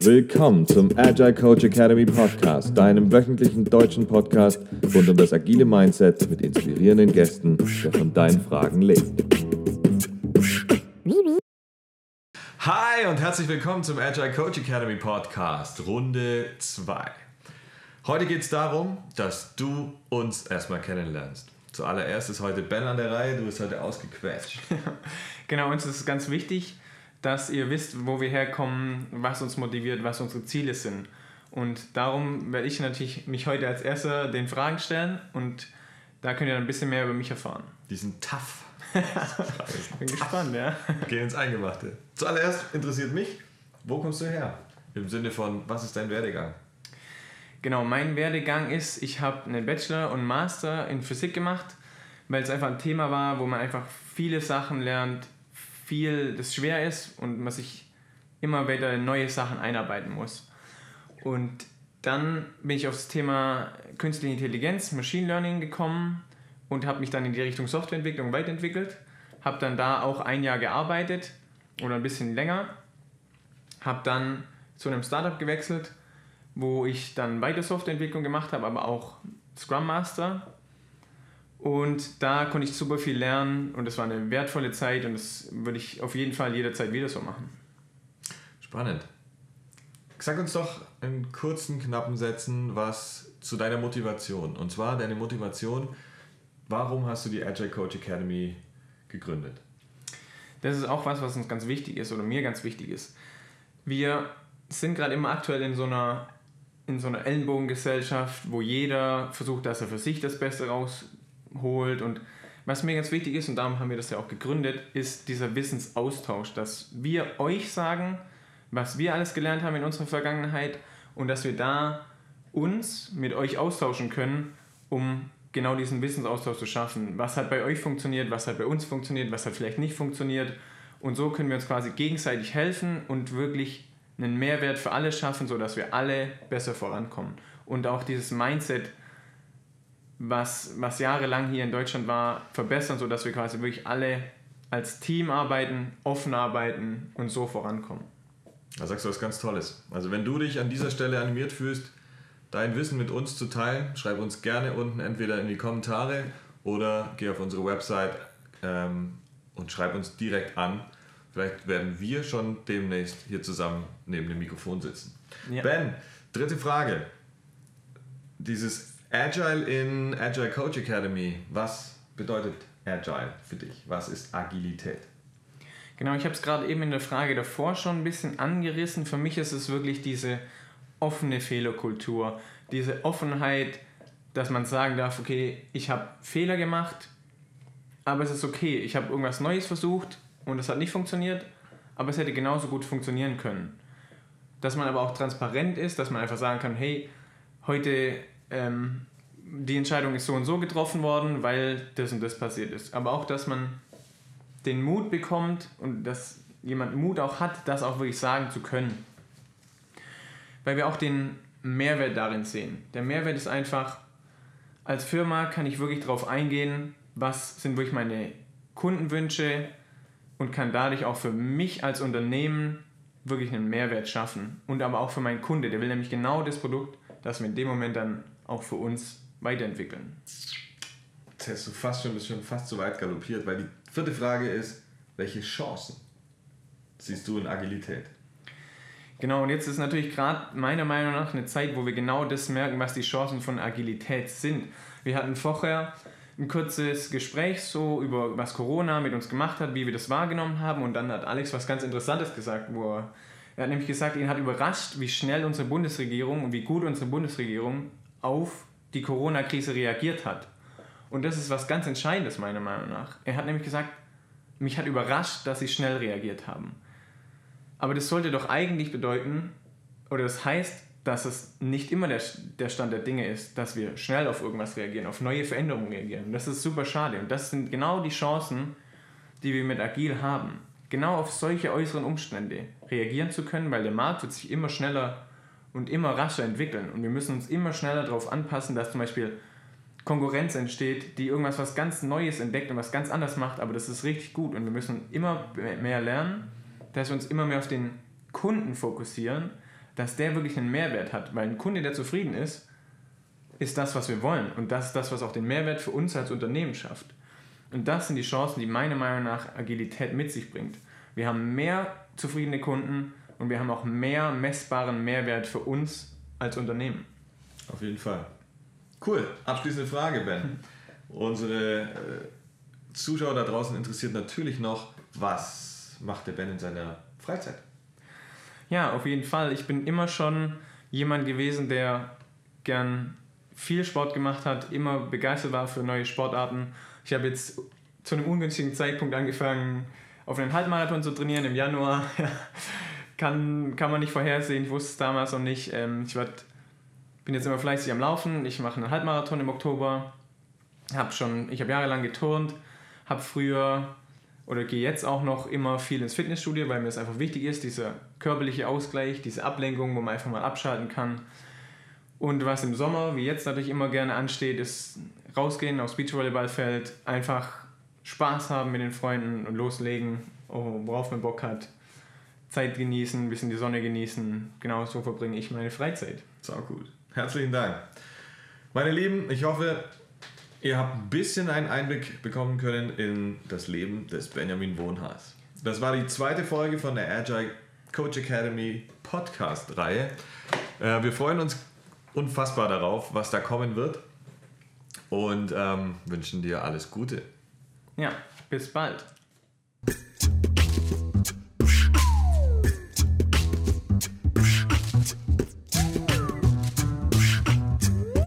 Willkommen zum Agile Coach Academy Podcast, deinem wöchentlichen deutschen Podcast rund um das agile Mindset mit inspirierenden Gästen, der von deinen Fragen lebt. Hi und herzlich willkommen zum Agile Coach Academy Podcast, Runde 2. Heute geht es darum, dass du uns erstmal kennenlernst. Zuallererst ist heute Ben an der Reihe, du bist heute ausgequetscht. genau, uns ist es ganz wichtig, dass ihr wisst, wo wir herkommen, was uns motiviert, was unsere Ziele sind. Und darum werde ich natürlich mich heute als erster den Fragen stellen und da könnt ihr dann ein bisschen mehr über mich erfahren. Die sind tough. Bin gespannt, ja. Geh ins Eingemachte. Zuallererst interessiert mich, wo kommst du her? Im Sinne von, was ist dein Werdegang? Genau, mein Werdegang ist, ich habe einen Bachelor und Master in Physik gemacht, weil es einfach ein Thema war, wo man einfach viele Sachen lernt, viel, das schwer ist und man sich immer wieder in neue Sachen einarbeiten muss. Und dann bin ich auf das Thema Künstliche Intelligenz, Machine Learning gekommen und habe mich dann in die Richtung Softwareentwicklung weiterentwickelt. Habe dann da auch ein Jahr gearbeitet oder ein bisschen länger. Habe dann zu einem Startup gewechselt, wo ich dann weiter Softwareentwicklung gemacht habe, aber auch Scrum Master und da konnte ich super viel lernen und es war eine wertvolle Zeit und das würde ich auf jeden Fall jederzeit wieder so machen. Spannend. Sag uns doch in kurzen, knappen Sätzen was zu deiner Motivation. Und zwar deine Motivation, warum hast du die Agile Coach Academy gegründet? Das ist auch was, was uns ganz wichtig ist oder mir ganz wichtig ist. Wir sind gerade immer aktuell in so einer in so einer Ellenbogengesellschaft, wo jeder versucht, dass er für sich das Beste raus holt. Und was mir ganz wichtig ist, und darum haben wir das ja auch gegründet, ist dieser Wissensaustausch, dass wir euch sagen, was wir alles gelernt haben in unserer Vergangenheit und dass wir da uns mit euch austauschen können, um genau diesen Wissensaustausch zu schaffen. Was hat bei euch funktioniert, was hat bei uns funktioniert, was hat vielleicht nicht funktioniert. Und so können wir uns quasi gegenseitig helfen und wirklich einen Mehrwert für alle schaffen, sodass wir alle besser vorankommen. Und auch dieses Mindset, was, was jahrelang hier in Deutschland war, verbessern, sodass wir quasi wirklich alle als Team arbeiten, offen arbeiten und so vorankommen. Da sagst du was ganz Tolles. Also wenn du dich an dieser Stelle animiert fühlst, dein Wissen mit uns zu teilen, schreib uns gerne unten entweder in die Kommentare oder geh auf unsere Website ähm, und schreib uns direkt an. Vielleicht werden wir schon demnächst hier zusammen neben dem Mikrofon sitzen. Ja. Ben, dritte Frage. Dieses Agile in Agile Coach Academy. Was bedeutet Agile für dich? Was ist Agilität? Genau, ich habe es gerade eben in der Frage davor schon ein bisschen angerissen. Für mich ist es wirklich diese offene Fehlerkultur, diese Offenheit, dass man sagen darf, okay, ich habe Fehler gemacht, aber es ist okay. Ich habe irgendwas Neues versucht und es hat nicht funktioniert, aber es hätte genauso gut funktionieren können. Dass man aber auch transparent ist, dass man einfach sagen kann, hey, heute ähm, die Entscheidung ist so und so getroffen worden, weil das und das passiert ist. Aber auch, dass man den Mut bekommt und dass jemand Mut auch hat, das auch wirklich sagen zu können. Weil wir auch den Mehrwert darin sehen. Der Mehrwert ist einfach, als Firma kann ich wirklich darauf eingehen, was sind wirklich meine Kundenwünsche und kann dadurch auch für mich als Unternehmen wirklich einen Mehrwert schaffen. Und aber auch für meinen Kunde. Der will nämlich genau das Produkt, das wir in dem Moment dann auch für uns weiterentwickeln. Jetzt hast du fast schon, bist schon fast so weit galoppiert, weil die vierte Frage ist, welche Chancen siehst du in Agilität? Genau, und jetzt ist natürlich gerade meiner Meinung nach eine Zeit, wo wir genau das merken, was die Chancen von Agilität sind. Wir hatten vorher ein kurzes Gespräch so über was Corona mit uns gemacht hat, wie wir das wahrgenommen haben und dann hat Alex was ganz Interessantes gesagt, wo er, er hat nämlich gesagt, ihn hat überrascht, wie schnell unsere Bundesregierung und wie gut unsere Bundesregierung auf die Corona-Krise reagiert hat. Und das ist was ganz Entscheidendes meiner Meinung nach. Er hat nämlich gesagt, mich hat überrascht, dass sie schnell reagiert haben. Aber das sollte doch eigentlich bedeuten, oder das heißt, dass es nicht immer der, der Stand der Dinge ist, dass wir schnell auf irgendwas reagieren, auf neue Veränderungen reagieren. Das ist super schade. Und das sind genau die Chancen, die wir mit Agil haben. Genau auf solche äußeren Umstände reagieren zu können, weil der Markt wird sich immer schneller und immer rascher entwickeln. Und wir müssen uns immer schneller darauf anpassen, dass zum Beispiel Konkurrenz entsteht, die irgendwas was ganz Neues entdeckt und was ganz anders macht, aber das ist richtig gut und wir müssen immer mehr lernen, dass wir uns immer mehr auf den Kunden fokussieren, dass der wirklich einen Mehrwert hat, weil ein Kunde, der zufrieden ist, ist das, was wir wollen und das ist das, was auch den Mehrwert für uns als Unternehmen schafft. Und das sind die Chancen, die meiner Meinung nach Agilität mit sich bringt. Wir haben mehr zufriedene Kunden und wir haben auch mehr messbaren Mehrwert für uns als Unternehmen. Auf jeden Fall. Cool. Abschließende Frage, Ben. Unsere äh, Zuschauer da draußen interessiert natürlich noch, was macht der Ben in seiner Freizeit? Ja, auf jeden Fall. Ich bin immer schon jemand gewesen, der gern viel Sport gemacht hat, immer begeistert war für neue Sportarten. Ich habe jetzt zu einem ungünstigen Zeitpunkt angefangen, auf einen Halbmarathon zu trainieren im Januar. kann, kann man nicht vorhersehen, ich wusste es damals noch nicht. Ähm, ich werd, bin jetzt immer fleißig am Laufen, ich mache einen Halbmarathon im Oktober. Hab schon, ich habe jahrelang geturnt, habe früher oder gehe jetzt auch noch immer viel ins Fitnessstudio, weil mir das einfach wichtig ist, dieser körperliche Ausgleich, diese Ablenkung, wo man einfach mal abschalten kann. Und was im Sommer, wie jetzt natürlich immer gerne ansteht, ist rausgehen aufs Beachvolleyballfeld, einfach Spaß haben mit den Freunden und loslegen, worauf man Bock hat. Zeit genießen, ein bisschen die Sonne genießen. Genau so verbringe ich meine Freizeit. Sau gut. Herzlichen Dank. Meine Lieben, ich hoffe, ihr habt ein bisschen einen Einblick bekommen können in das Leben des Benjamin Wohnhaas. Das war die zweite Folge von der Agile Coach Academy Podcast-Reihe. Äh, wir freuen uns unfassbar darauf, was da kommen wird und ähm, wünschen dir alles Gute. Ja, bis bald.